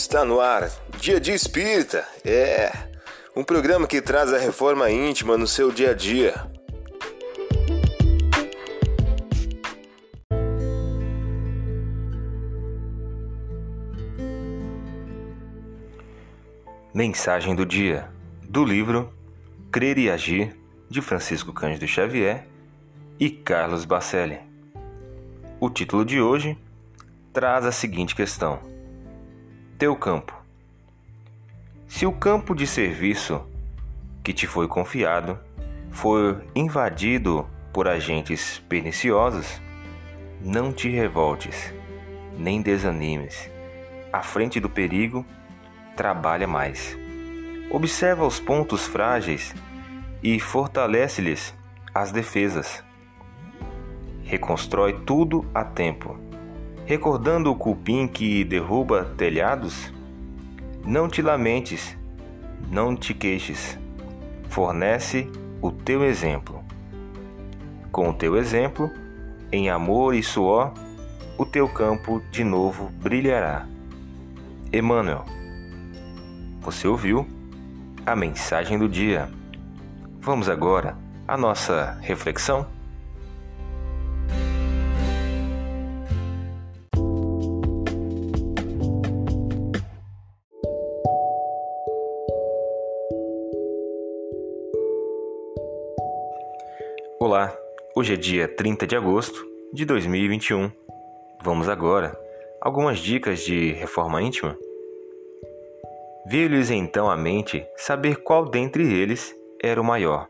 Está no ar, Dia de Espírita. É um programa que traz a reforma íntima no seu dia a dia. Mensagem do dia do livro Crer e Agir de Francisco Cândido Xavier e Carlos Bacelli. O título de hoje traz a seguinte questão: Teu campo. Se o campo de serviço que te foi confiado for invadido por agentes perniciosos, não te revoltes, nem desanimes. À frente do perigo, trabalha mais. Observa os pontos frágeis e fortalece-lhes as defesas. Reconstrói tudo a tempo. Recordando o cupim que derruba telhados, não te lamentes, não te queixes. Fornece o teu exemplo. Com o teu exemplo, em amor e suor, o teu campo de novo brilhará. Emmanuel, você ouviu? a mensagem do dia. Vamos agora à nossa reflexão? Olá, hoje é dia 30 de agosto de 2021. Vamos agora algumas dicas de reforma íntima Veio-lhes então à mente saber qual dentre eles era o maior.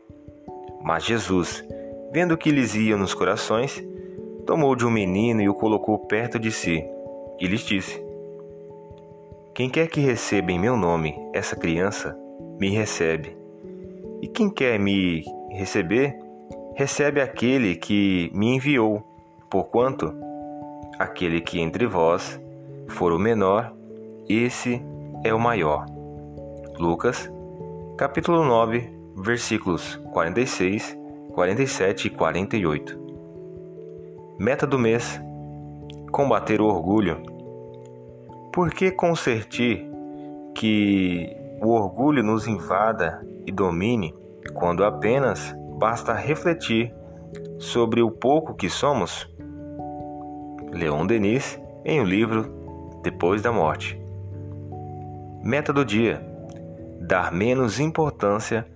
Mas Jesus, vendo que lhes ia nos corações, tomou de um menino e o colocou perto de si, e lhes disse: Quem quer que receba em meu nome essa criança, me recebe. E quem quer me receber, recebe aquele que me enviou, porquanto aquele que entre vós for o menor, esse é o maior. Lucas, capítulo 9, versículos 46, 47 e 48. Meta do mês: combater o orgulho. Por que consertir que o orgulho nos invada e domine quando apenas basta refletir sobre o pouco que somos? Leon Denis, em o um livro Depois da Morte. Meta do dia: dar menos importância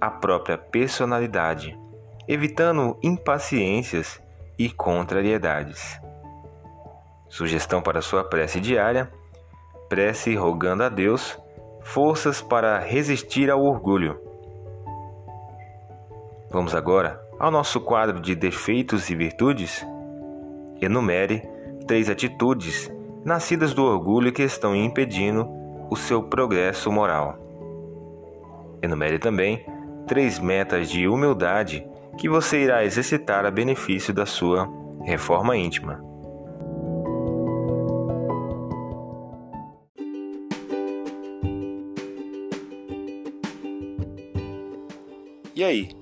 à própria personalidade, evitando impaciências e contrariedades. Sugestão para sua prece diária: prece rogando a Deus forças para resistir ao orgulho. Vamos agora ao nosso quadro de defeitos e virtudes? Enumere três atitudes nascidas do orgulho que estão impedindo o seu progresso moral. Enumere também três metas de humildade que você irá exercitar a benefício da sua reforma íntima. E aí,